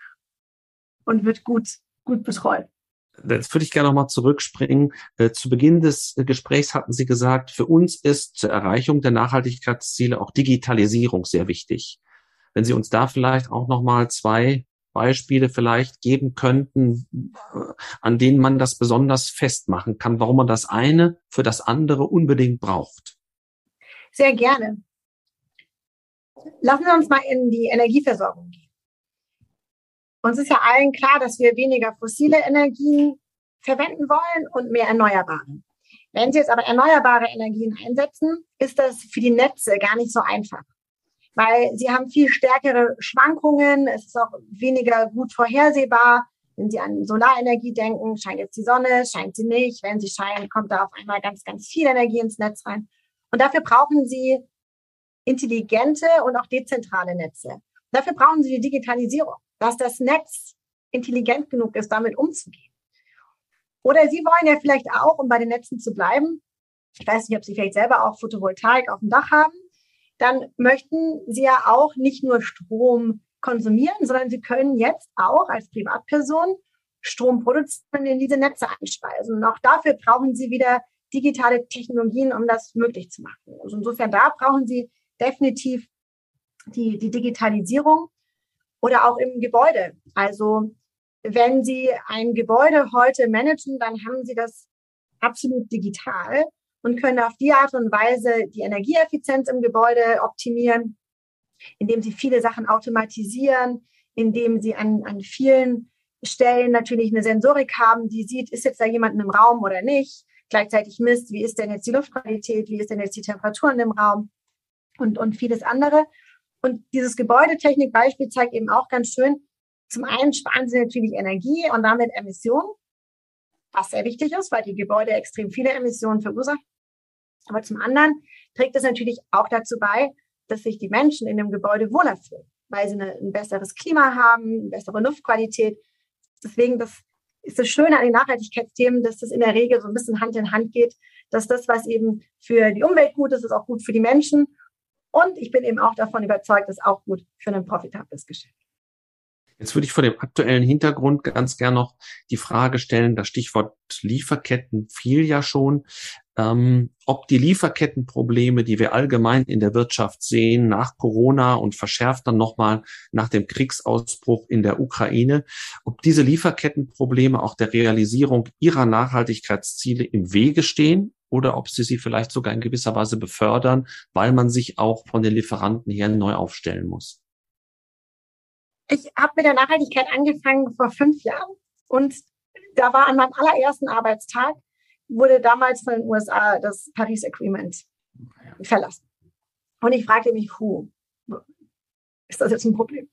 und wird gut, gut betreut. Jetzt würde ich gerne nochmal zurückspringen. Äh, zu Beginn des Gesprächs hatten Sie gesagt, für uns ist zur Erreichung der Nachhaltigkeitsziele auch Digitalisierung sehr wichtig. Wenn Sie uns da vielleicht auch nochmal zwei Beispiele vielleicht geben könnten, äh, an denen man das besonders festmachen kann, warum man das eine für das andere unbedingt braucht. Sehr gerne. Lassen wir uns mal in die Energieversorgung gehen. Uns ist ja allen klar, dass wir weniger fossile Energien verwenden wollen und mehr erneuerbare. Wenn Sie jetzt aber erneuerbare Energien einsetzen, ist das für die Netze gar nicht so einfach, weil sie haben viel stärkere Schwankungen. Es ist auch weniger gut vorhersehbar. Wenn Sie an Solarenergie denken, scheint jetzt die Sonne, scheint sie nicht. Wenn sie scheint, kommt da auf einmal ganz, ganz viel Energie ins Netz rein. Und dafür brauchen Sie intelligente und auch dezentrale Netze. Dafür brauchen Sie die Digitalisierung, dass das Netz intelligent genug ist, damit umzugehen. Oder Sie wollen ja vielleicht auch, um bei den Netzen zu bleiben, ich weiß nicht, ob Sie vielleicht selber auch Photovoltaik auf dem Dach haben, dann möchten Sie ja auch nicht nur Strom konsumieren, sondern Sie können jetzt auch als Privatperson Strom produzieren und in diese Netze einspeisen. Und auch dafür brauchen Sie wieder digitale Technologien, um das möglich zu machen. Also insofern da brauchen Sie definitiv die, die Digitalisierung oder auch im Gebäude. Also wenn Sie ein Gebäude heute managen, dann haben Sie das absolut digital und können auf die Art und Weise die Energieeffizienz im Gebäude optimieren, indem Sie viele Sachen automatisieren, indem Sie an, an vielen Stellen natürlich eine Sensorik haben, die sieht, ist jetzt da jemand im Raum oder nicht gleichzeitig misst, wie ist denn jetzt die Luftqualität, wie ist denn jetzt die Temperatur in dem Raum und, und vieles andere. Und dieses Gebäudetechnik-Beispiel zeigt eben auch ganz schön, zum einen sparen sie natürlich Energie und damit Emissionen, was sehr wichtig ist, weil die Gebäude extrem viele Emissionen verursachen. Aber zum anderen trägt es natürlich auch dazu bei, dass sich die Menschen in dem Gebäude wohler fühlen, weil sie eine, ein besseres Klima haben, bessere Luftqualität. Deswegen, das ist das Schöne an den Nachhaltigkeitsthemen, dass das in der Regel so ein bisschen Hand in Hand geht, dass das, was eben für die Umwelt gut ist, ist auch gut für die Menschen. Und ich bin eben auch davon überzeugt, ist auch gut für ein profitables Geschäft. Jetzt würde ich vor dem aktuellen Hintergrund ganz gern noch die Frage stellen, das Stichwort Lieferketten fiel ja schon. Ähm, ob die Lieferkettenprobleme, die wir allgemein in der Wirtschaft sehen, nach Corona und verschärft dann nochmal nach dem Kriegsausbruch in der Ukraine, ob diese Lieferkettenprobleme auch der Realisierung ihrer Nachhaltigkeitsziele im Wege stehen oder ob sie sie vielleicht sogar in gewisser Weise befördern, weil man sich auch von den Lieferanten her neu aufstellen muss. Ich habe mit der Nachhaltigkeit angefangen vor fünf Jahren und da war an meinem allerersten Arbeitstag wurde damals von den USA das Paris Agreement verlassen. Und ich fragte mich, who? Ist das jetzt ein Problem?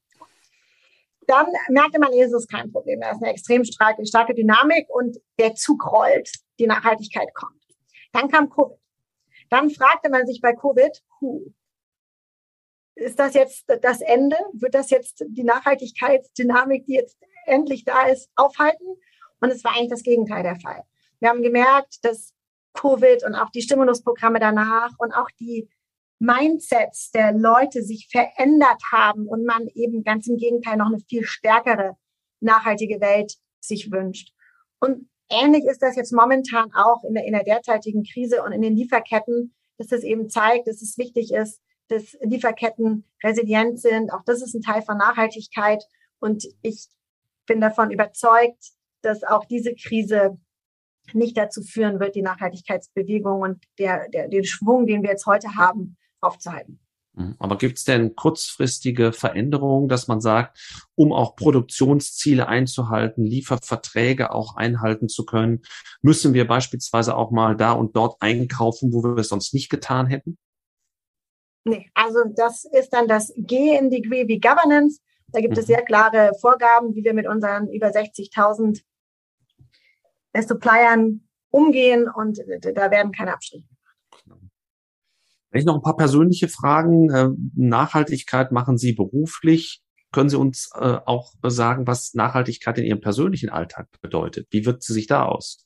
Dann merkte man, es ist kein Problem. Da ist eine extrem starke, starke Dynamik und der Zug rollt. Die Nachhaltigkeit kommt. Dann kam Covid. Dann fragte man sich bei Covid, who? Ist das jetzt das Ende? Wird das jetzt die Nachhaltigkeitsdynamik, die jetzt endlich da ist, aufhalten? Und es war eigentlich das Gegenteil der Fall. Wir haben gemerkt, dass Covid und auch die Stimulusprogramme danach und auch die Mindsets der Leute sich verändert haben und man eben ganz im Gegenteil noch eine viel stärkere nachhaltige Welt sich wünscht. Und ähnlich ist das jetzt momentan auch in der, in der derzeitigen Krise und in den Lieferketten, dass das eben zeigt, dass es wichtig ist, dass Lieferketten resilient sind. Auch das ist ein Teil von Nachhaltigkeit. Und ich bin davon überzeugt, dass auch diese Krise nicht dazu führen wird, die Nachhaltigkeitsbewegung und der, der, den Schwung, den wir jetzt heute haben, aufzuhalten. Mhm. Aber gibt es denn kurzfristige Veränderungen, dass man sagt, um auch Produktionsziele einzuhalten, Lieferverträge auch einhalten zu können, müssen wir beispielsweise auch mal da und dort einkaufen, wo wir es sonst nicht getan hätten? Nee, also das ist dann das G in Degree wie Governance. Da gibt mhm. es sehr klare Vorgaben, wie wir mit unseren über 60.000 Suppliern umgehen und da werden keine Abstriche Wenn ich noch ein paar persönliche Fragen. Äh, Nachhaltigkeit machen Sie beruflich. Können Sie uns äh, auch sagen, was Nachhaltigkeit in Ihrem persönlichen Alltag bedeutet? Wie wirkt sie sich da aus?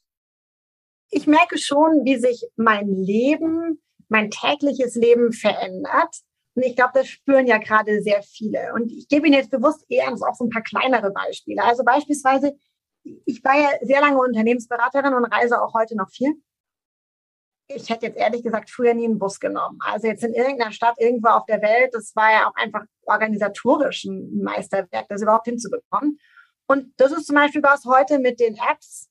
Ich merke schon, wie sich mein Leben, mein tägliches Leben verändert. Und ich glaube, das spüren ja gerade sehr viele. Und ich gebe Ihnen jetzt bewusst eher auch so ein paar kleinere Beispiele. Also beispielsweise, ich war ja sehr lange Unternehmensberaterin und reise auch heute noch viel. Ich hätte jetzt ehrlich gesagt früher nie einen Bus genommen. Also jetzt in irgendeiner Stadt irgendwo auf der Welt, das war ja auch einfach organisatorisch ein Meisterwerk, das überhaupt hinzubekommen. Und das ist zum Beispiel was heute mit den Apps,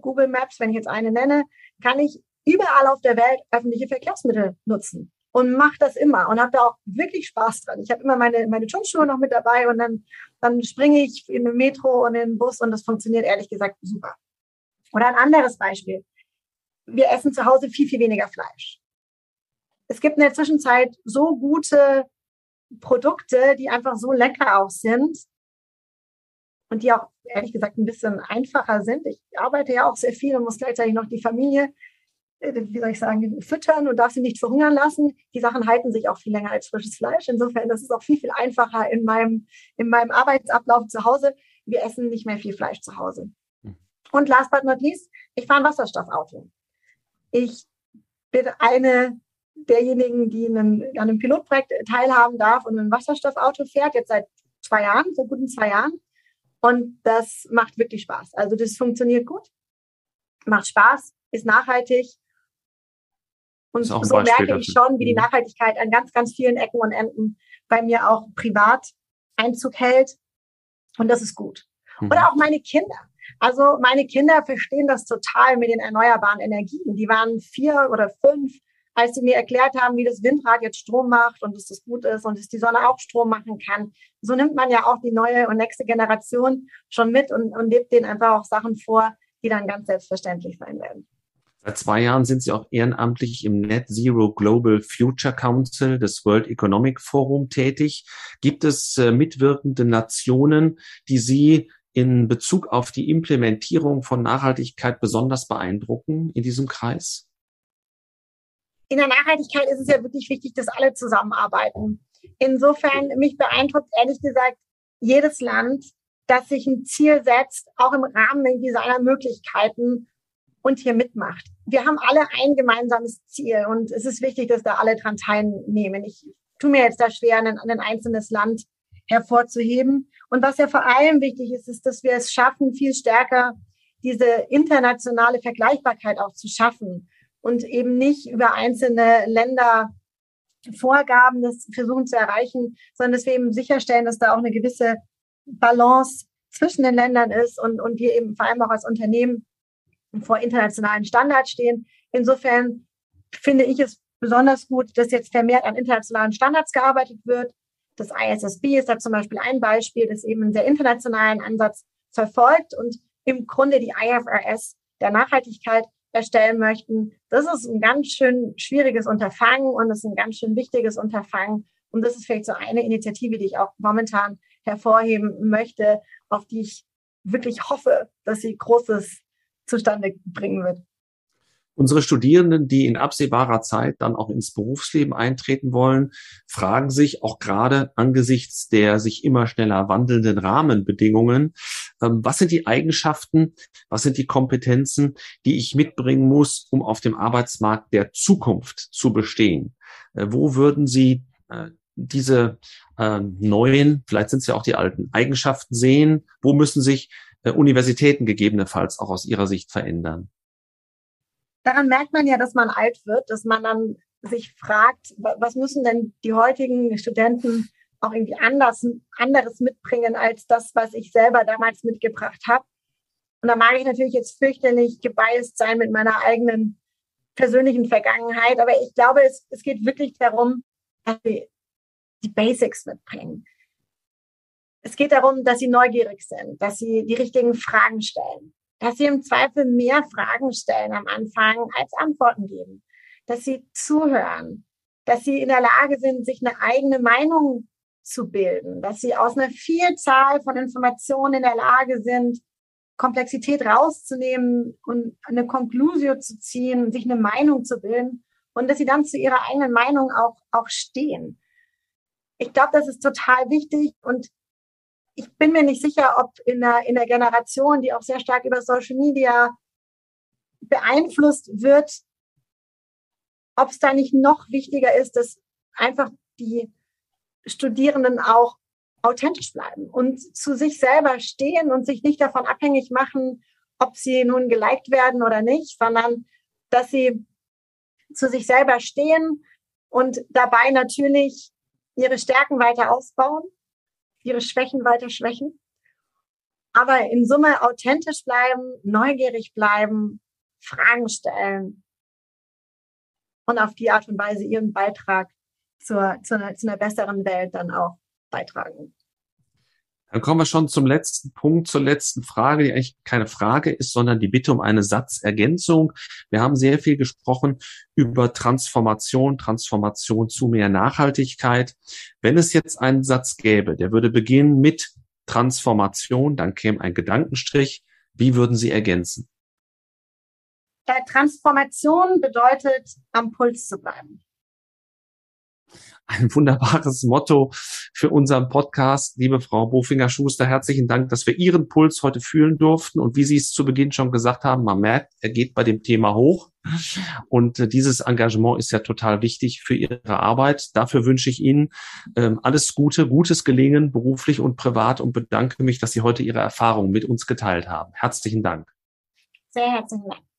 Google Maps, wenn ich jetzt eine nenne, kann ich überall auf der Welt öffentliche Verkehrsmittel nutzen und mache das immer und habe da auch wirklich Spaß dran. Ich habe immer meine, meine Turnschuhe noch mit dabei und dann, dann springe ich in den Metro und in den Bus und das funktioniert ehrlich gesagt super. Oder ein anderes Beispiel. Wir essen zu Hause viel, viel weniger Fleisch. Es gibt in der Zwischenzeit so gute Produkte, die einfach so lecker auch sind und die auch ehrlich gesagt ein bisschen einfacher sind. Ich arbeite ja auch sehr viel und muss gleichzeitig noch die Familie wie soll ich sagen, füttern und darf sie nicht verhungern lassen. Die Sachen halten sich auch viel länger als frisches Fleisch. Insofern, das ist auch viel, viel einfacher in meinem, in meinem Arbeitsablauf zu Hause. Wir essen nicht mehr viel Fleisch zu Hause. Hm. Und last but not least, ich fahre ein Wasserstoffauto. Ich bin eine derjenigen, die einen, an einem Pilotprojekt teilhaben darf und ein Wasserstoffauto fährt, jetzt seit zwei Jahren, so guten zwei Jahren. Und das macht wirklich Spaß. Also das funktioniert gut, macht Spaß, ist nachhaltig und so merke ich schon, wie die mhm. Nachhaltigkeit an ganz, ganz vielen Ecken und Enden bei mir auch privat Einzug hält. Und das ist gut. Mhm. Oder auch meine Kinder. Also meine Kinder verstehen das total mit den erneuerbaren Energien. Die waren vier oder fünf, als sie mir erklärt haben, wie das Windrad jetzt Strom macht und dass das gut ist und dass die Sonne auch Strom machen kann. So nimmt man ja auch die neue und nächste Generation schon mit und, und lebt denen einfach auch Sachen vor, die dann ganz selbstverständlich sein werden. Seit zwei Jahren sind Sie auch ehrenamtlich im Net Zero Global Future Council des World Economic Forum tätig. Gibt es äh, mitwirkende Nationen, die Sie in Bezug auf die Implementierung von Nachhaltigkeit besonders beeindrucken in diesem Kreis? In der Nachhaltigkeit ist es ja wirklich wichtig, dass alle zusammenarbeiten. Insofern mich beeindruckt ehrlich gesagt jedes Land, das sich ein Ziel setzt, auch im Rahmen seiner Möglichkeiten und hier mitmacht. Wir haben alle ein gemeinsames Ziel und es ist wichtig, dass da alle dran teilnehmen. Ich tue mir jetzt da schwer, ein, ein einzelnes Land hervorzuheben. Und was ja vor allem wichtig ist, ist, dass wir es schaffen, viel stärker diese internationale Vergleichbarkeit auch zu schaffen. und eben nicht über einzelne Länder Vorgaben das versuchen zu erreichen, sondern dass wir eben sicherstellen, dass da auch eine gewisse Balance zwischen den Ländern ist und, und wir eben vor allem auch als Unternehmen vor internationalen Standards stehen. Insofern finde ich es besonders gut, dass jetzt vermehrt an internationalen Standards gearbeitet wird. Das ISSB ist da zum Beispiel ein Beispiel, das eben einen sehr internationalen Ansatz verfolgt und im Grunde die IFRS der Nachhaltigkeit erstellen möchten. Das ist ein ganz schön schwieriges Unterfangen und es ist ein ganz schön wichtiges Unterfangen. Und das ist vielleicht so eine Initiative, die ich auch momentan hervorheben möchte, auf die ich wirklich hoffe, dass sie Großes zustande bringen wird. Unsere Studierenden, die in absehbarer Zeit dann auch ins Berufsleben eintreten wollen, fragen sich auch gerade angesichts der sich immer schneller wandelnden Rahmenbedingungen, ähm, was sind die Eigenschaften, was sind die Kompetenzen, die ich mitbringen muss, um auf dem Arbeitsmarkt der Zukunft zu bestehen? Äh, wo würden Sie äh, diese äh, neuen, vielleicht sind es ja auch die alten Eigenschaften sehen? Wo müssen sich Universitäten gegebenenfalls auch aus Ihrer Sicht verändern? daran merkt man ja, dass man alt wird, dass man dann sich fragt, was müssen denn die heutigen Studenten auch irgendwie anders, anderes mitbringen als das, was ich selber damals mitgebracht habe. Und da mag ich natürlich jetzt fürchterlich gebiased sein mit meiner eigenen persönlichen Vergangenheit, aber ich glaube, es, es geht wirklich darum, dass sie die Basics mitbringen. Es geht darum, dass sie neugierig sind, dass sie die richtigen Fragen stellen, dass sie im Zweifel mehr Fragen stellen am Anfang als Antworten geben, dass sie zuhören, dass sie in der Lage sind, sich eine eigene Meinung zu bilden, dass sie aus einer Vielzahl von Informationen in der Lage sind, Komplexität rauszunehmen und eine Konklusio zu ziehen, sich eine Meinung zu bilden und dass sie dann zu ihrer eigenen Meinung auch, auch stehen. Ich glaube, das ist total wichtig und ich bin mir nicht sicher, ob in der, in der Generation, die auch sehr stark über Social Media beeinflusst wird, ob es da nicht noch wichtiger ist, dass einfach die Studierenden auch authentisch bleiben und zu sich selber stehen und sich nicht davon abhängig machen, ob sie nun geliked werden oder nicht, sondern dass sie zu sich selber stehen und dabei natürlich ihre Stärken weiter ausbauen ihre Schwächen weiter schwächen. Aber in Summe authentisch bleiben, neugierig bleiben, Fragen stellen und auf die Art und Weise ihren Beitrag zur, zu, einer, zu einer besseren Welt dann auch beitragen. Dann kommen wir schon zum letzten Punkt, zur letzten Frage, die eigentlich keine Frage ist, sondern die Bitte um eine Satzergänzung. Wir haben sehr viel gesprochen über Transformation, Transformation zu mehr Nachhaltigkeit. Wenn es jetzt einen Satz gäbe, der würde beginnen mit Transformation, dann käme ein Gedankenstrich. Wie würden Sie ergänzen? Transformation bedeutet, am Puls zu bleiben ein wunderbares Motto für unseren Podcast. Liebe Frau Bofinger-Schuster, herzlichen Dank, dass wir Ihren Puls heute fühlen durften. Und wie Sie es zu Beginn schon gesagt haben, man merkt, er geht bei dem Thema hoch. Und äh, dieses Engagement ist ja total wichtig für Ihre Arbeit. Dafür wünsche ich Ihnen ähm, alles Gute, gutes Gelingen, beruflich und privat und bedanke mich, dass Sie heute Ihre Erfahrungen mit uns geteilt haben. Herzlichen Dank. Sehr herzlichen Dank.